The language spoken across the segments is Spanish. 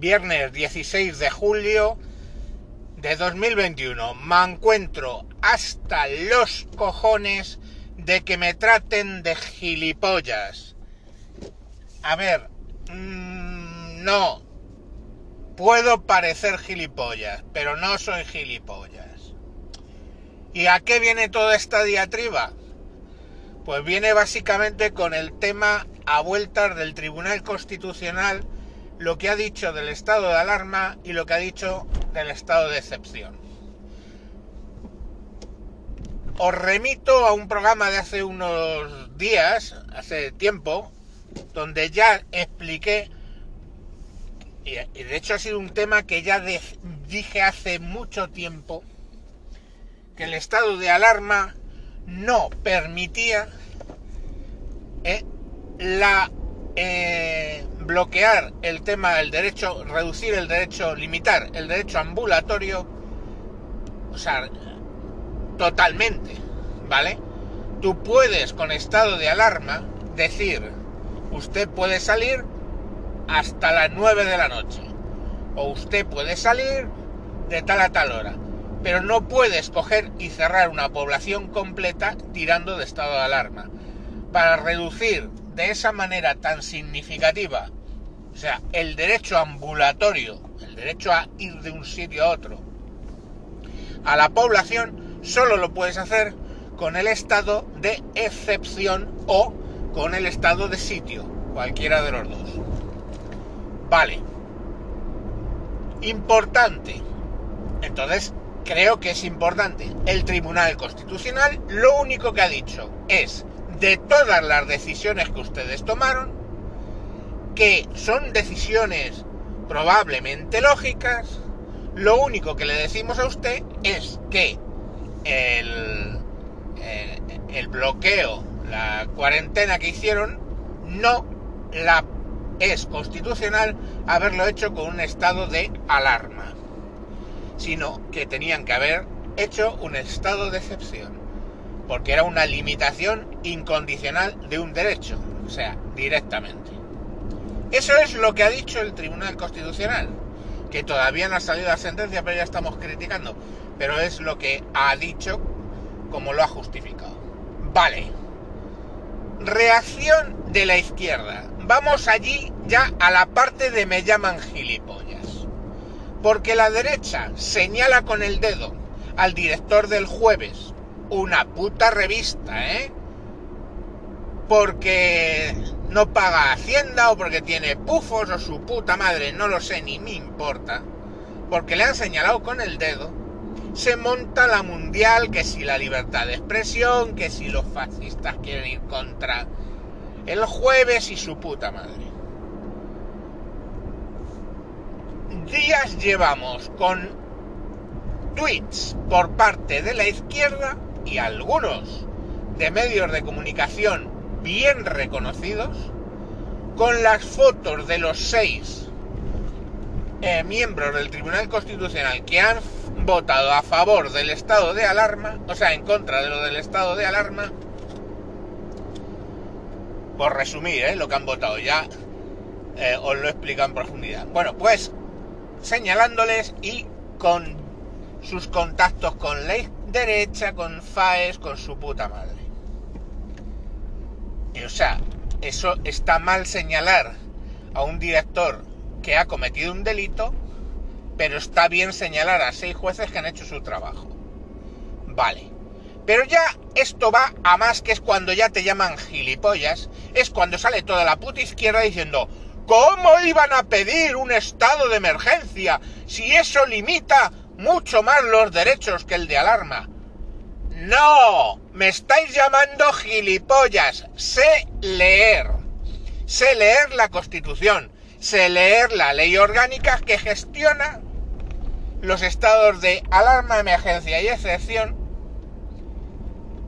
viernes 16 de julio de 2021. Me encuentro hasta los cojones de que me traten de gilipollas. A ver, mmm, no. Puedo parecer gilipollas, pero no soy gilipollas. ¿Y a qué viene toda esta diatriba? Pues viene básicamente con el tema a vueltas del Tribunal Constitucional, lo que ha dicho del estado de alarma y lo que ha dicho del estado de excepción. Os remito a un programa de hace unos días, hace tiempo, donde ya expliqué, y de hecho ha sido un tema que ya dije hace mucho tiempo, que el estado de alarma no permitía eh, la eh, bloquear el tema del derecho, reducir el derecho, limitar el derecho ambulatorio, o sea, totalmente, ¿vale? Tú puedes con estado de alarma decir, usted puede salir hasta las 9 de la noche, o usted puede salir de tal a tal hora pero no puedes coger y cerrar una población completa tirando de estado de alarma. Para reducir de esa manera tan significativa, o sea, el derecho ambulatorio, el derecho a ir de un sitio a otro, a la población, solo lo puedes hacer con el estado de excepción o con el estado de sitio, cualquiera de los dos. Vale. Importante. Entonces, creo que es importante. El Tribunal Constitucional lo único que ha dicho es, de todas las decisiones que ustedes tomaron, que son decisiones probablemente lógicas, lo único que le decimos a usted es que el, el, el bloqueo, la cuarentena que hicieron, no la es constitucional haberlo hecho con un estado de alarma sino que tenían que haber hecho un estado de excepción, porque era una limitación incondicional de un derecho, o sea, directamente. Eso es lo que ha dicho el Tribunal Constitucional, que todavía no ha salido la sentencia, pero ya estamos criticando, pero es lo que ha dicho como lo ha justificado. Vale. Reacción de la izquierda. Vamos allí ya a la parte de me llaman gilipollas. Porque la derecha señala con el dedo al director del jueves, una puta revista, ¿eh? Porque no paga Hacienda o porque tiene pufos o su puta madre, no lo sé, ni me importa. Porque le han señalado con el dedo. Se monta la mundial, que si la libertad de expresión, que si los fascistas quieren ir contra el jueves y su puta madre. días llevamos con tweets por parte de la izquierda y algunos de medios de comunicación bien reconocidos con las fotos de los seis eh, miembros del Tribunal Constitucional que han votado a favor del estado de alarma, o sea, en contra de lo del estado de alarma, por resumir ¿eh? lo que han votado, ya eh, os lo explico en profundidad. Bueno, pues señalándoles y con sus contactos con la derecha, con FAES, con su puta madre. O sea, eso está mal señalar a un director que ha cometido un delito, pero está bien señalar a seis jueces que han hecho su trabajo. Vale. Pero ya esto va a más que es cuando ya te llaman gilipollas, es cuando sale toda la puta izquierda diciendo, ¿Cómo iban a pedir un estado de emergencia si eso limita mucho más los derechos que el de alarma? No, me estáis llamando gilipollas. Sé leer. Sé leer la Constitución. Sé leer la ley orgánica que gestiona los estados de alarma, emergencia y excepción,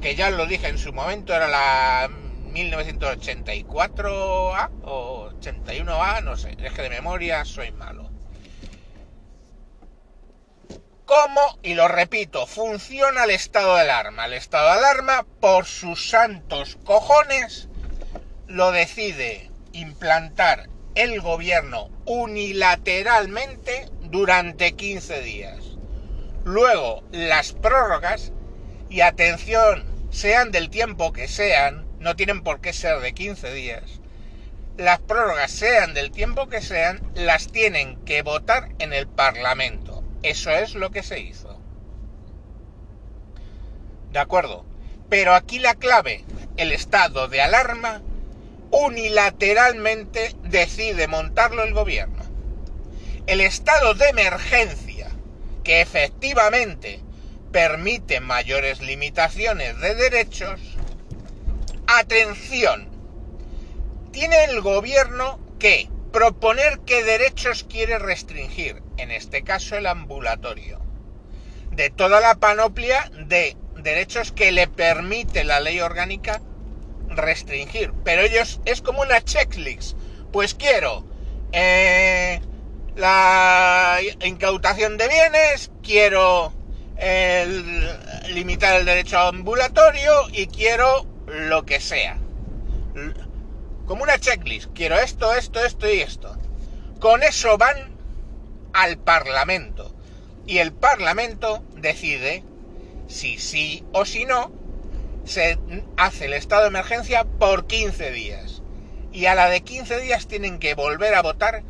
que ya lo dije en su momento, era la 1984A o 81A, no sé, es que de memoria soy malo. ¿Cómo? Y lo repito, funciona el estado de alarma. El estado de alarma, por sus santos cojones, lo decide implantar el gobierno unilateralmente durante 15 días. Luego, las prórrogas, y atención, sean del tiempo que sean, no tienen por qué ser de 15 días, las prórrogas sean del tiempo que sean, las tienen que votar en el Parlamento. Eso es lo que se hizo. ¿De acuerdo? Pero aquí la clave, el estado de alarma, unilateralmente decide montarlo el gobierno. El estado de emergencia, que efectivamente permite mayores limitaciones de derechos, atención, tiene el gobierno que proponer qué derechos quiere restringir, en este caso el ambulatorio, de toda la panoplia de derechos que le permite la ley orgánica restringir. Pero ellos es como una checklist. Pues quiero eh, la incautación de bienes, quiero limitar el derecho ambulatorio y quiero lo que sea. Como una checklist. Quiero esto, esto, esto y esto. Con eso van al Parlamento. Y el Parlamento decide si sí o si no, se hace el estado de emergencia por 15 días. Y a la de 15 días tienen que volver a votar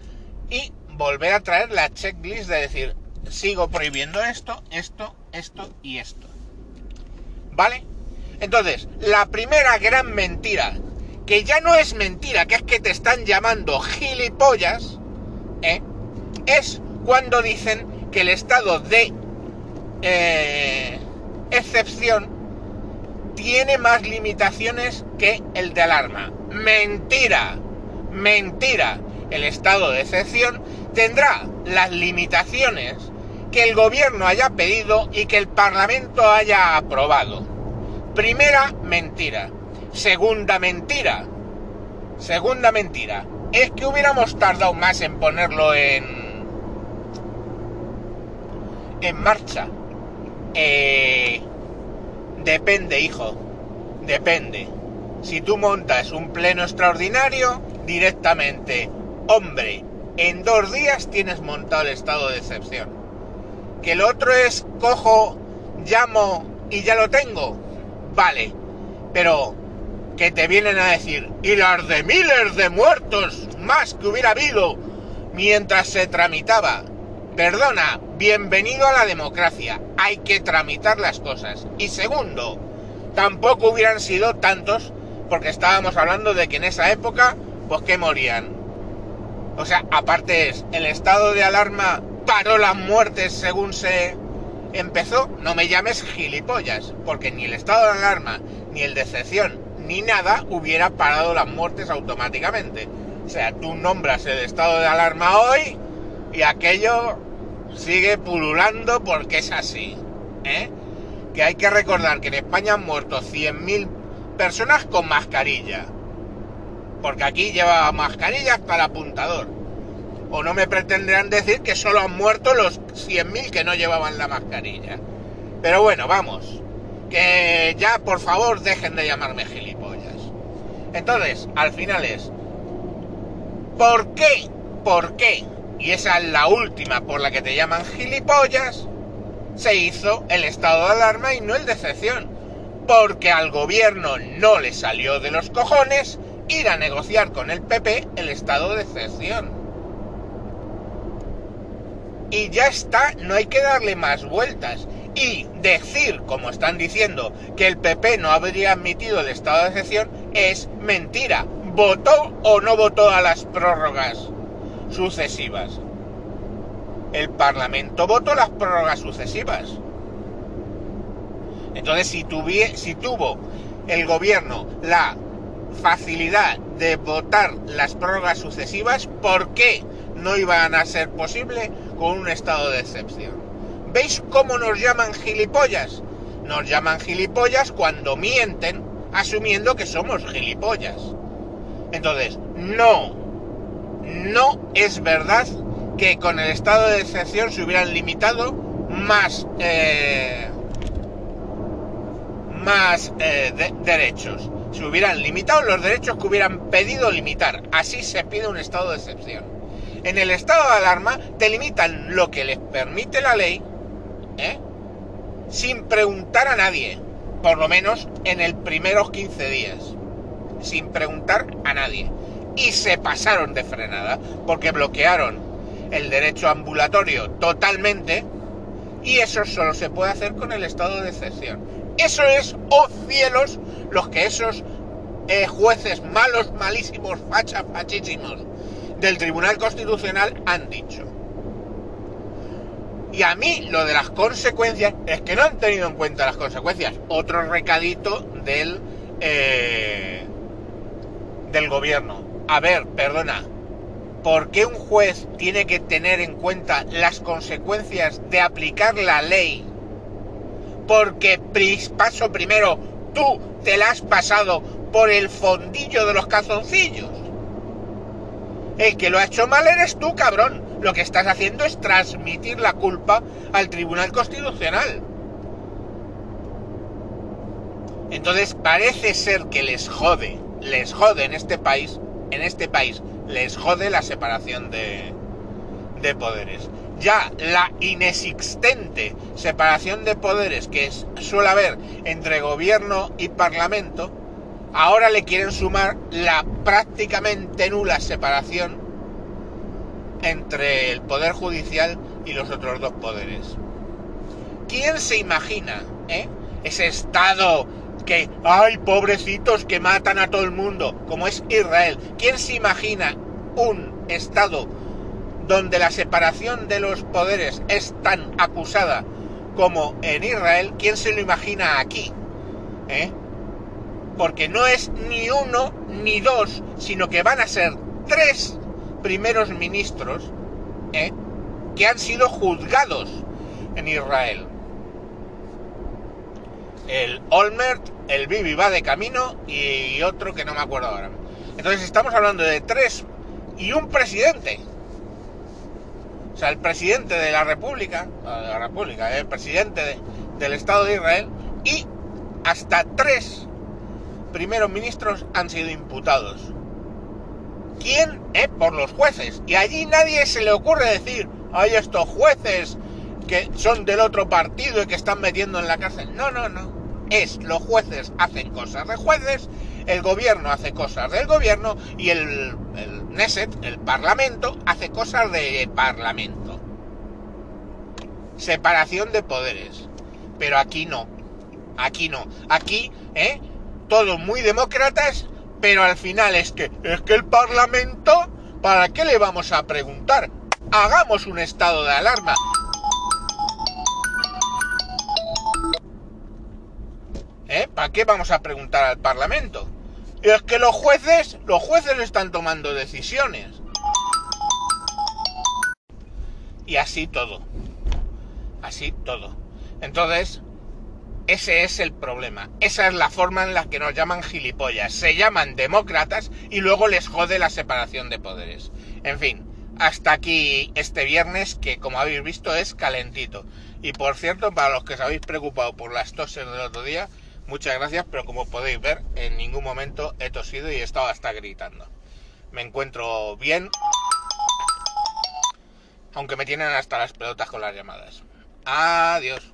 y volver a traer la checklist de decir, sigo prohibiendo esto, esto, esto y esto. ¿Vale? Entonces, la primera gran mentira, que ya no es mentira, que es que te están llamando gilipollas, ¿eh? es cuando dicen que el estado de eh, excepción tiene más limitaciones que el de alarma. Mentira, mentira. El estado de excepción tendrá las limitaciones que el gobierno haya pedido y que el Parlamento haya aprobado. Primera mentira. Segunda mentira. Segunda mentira. Es que hubiéramos tardado más en ponerlo en en marcha. Eh, depende, hijo. Depende. Si tú montas un pleno extraordinario, directamente, hombre, en dos días tienes montado el estado de excepción. Que el otro es cojo, llamo y ya lo tengo. Vale. Pero que te vienen a decir, y las de miles de muertos más que hubiera habido mientras se tramitaba. Perdona, bienvenido a la democracia. Hay que tramitar las cosas. Y segundo, tampoco hubieran sido tantos, porque estábamos hablando de que en esa época, pues que morían. O sea, aparte es, el estado de alarma paró las muertes según se empezó. No me llames gilipollas, porque ni el estado de alarma, ni el de excepción, ni nada hubiera parado las muertes automáticamente. O sea, tú nombras el estado de alarma hoy y aquello sigue pululando porque es así. ¿eh? Que hay que recordar que en España han muerto 100.000 personas con mascarilla. Porque aquí lleva mascarillas para apuntador. O no me pretenderán decir que solo han muerto los 100.000 que no llevaban la mascarilla. Pero bueno, vamos. Que ya por favor dejen de llamarme gilipollas. Entonces, al final es... ¿Por qué? ¿Por qué? y esa es la última por la que te llaman gilipollas, se hizo el estado de alarma y no el de excepción, porque al gobierno no le salió de los cojones ir a negociar con el PP el estado de excepción. Y ya está, no hay que darle más vueltas. Y decir, como están diciendo, que el PP no habría admitido el estado de excepción es mentira. ¿Votó o no votó a las prórrogas? sucesivas. El Parlamento votó las prórrogas sucesivas. Entonces, si, si tuvo el gobierno la facilidad de votar las prórrogas sucesivas, ¿por qué no iban a ser posible con un estado de excepción? ¿Veis cómo nos llaman gilipollas? Nos llaman gilipollas cuando mienten asumiendo que somos gilipollas. Entonces, no no es verdad que con el estado de excepción se hubieran limitado más, eh, más eh, derechos. se hubieran limitado los derechos que hubieran pedido limitar. Así se pide un estado de excepción. En el estado de alarma te limitan lo que les permite la ley, ¿eh? sin preguntar a nadie, por lo menos en el primeros 15 días, sin preguntar a nadie. Y se pasaron de frenada, porque bloquearon el derecho ambulatorio totalmente, y eso solo se puede hacer con el estado de excepción. Eso es, oh cielos, los que esos eh, jueces malos, malísimos, fachas, fachísimos del Tribunal Constitucional han dicho. Y a mí lo de las consecuencias es que no han tenido en cuenta las consecuencias. Otro recadito del, eh, del gobierno. A ver, perdona, ¿por qué un juez tiene que tener en cuenta las consecuencias de aplicar la ley? Porque paso primero, tú te la has pasado por el fondillo de los calzoncillos. El que lo ha hecho mal eres tú, cabrón. Lo que estás haciendo es transmitir la culpa al Tribunal Constitucional. Entonces parece ser que les jode, les jode en este país, en este país, les jode la separación de, de poderes. Ya la inexistente separación de poderes que suele haber entre gobierno y parlamento, ahora le quieren sumar la prácticamente nula separación entre el poder judicial y los otros dos poderes. ¿Quién se imagina eh, ese estado que, ay, pobrecitos que matan a todo el mundo, como es Israel? ¿Quién se imagina un estado donde la separación de los poderes es tan acusada como en Israel? ¿Quién se lo imagina aquí? ¿Eh? Porque no es ni uno ni dos, sino que van a ser tres primeros ministros ¿eh? que han sido juzgados en Israel. El Olmert, el Bibi va de camino y otro que no me acuerdo ahora. Entonces estamos hablando de tres y un presidente. O sea, el presidente de la República, la República, el presidente del Estado de Israel y hasta tres primeros ministros han sido imputados. ¿Quién? Eh, por los jueces. Y allí nadie se le ocurre decir, hay estos jueces que son del otro partido y que están metiendo en la cárcel. No, no, no. Es los jueces hacen cosas de jueces, el gobierno hace cosas del gobierno y el, el Neset, el parlamento, hace cosas de parlamento. Separación de poderes. Pero aquí no. Aquí no. Aquí, ¿eh? Todos muy demócratas, pero al final es que, es que el Parlamento, ¿para qué le vamos a preguntar? Hagamos un estado de alarma. ¿Eh? ¿Para qué vamos a preguntar al Parlamento? Es que los jueces, los jueces están tomando decisiones. Y así todo. Así todo. Entonces, ese es el problema. Esa es la forma en la que nos llaman gilipollas. Se llaman demócratas y luego les jode la separación de poderes. En fin, hasta aquí este viernes que como habéis visto es calentito. Y por cierto, para los que os habéis preocupado por las toses del otro día, muchas gracias, pero como podéis ver, en ningún momento he tosido y he estado hasta gritando. Me encuentro bien, aunque me tienen hasta las pelotas con las llamadas. Adiós.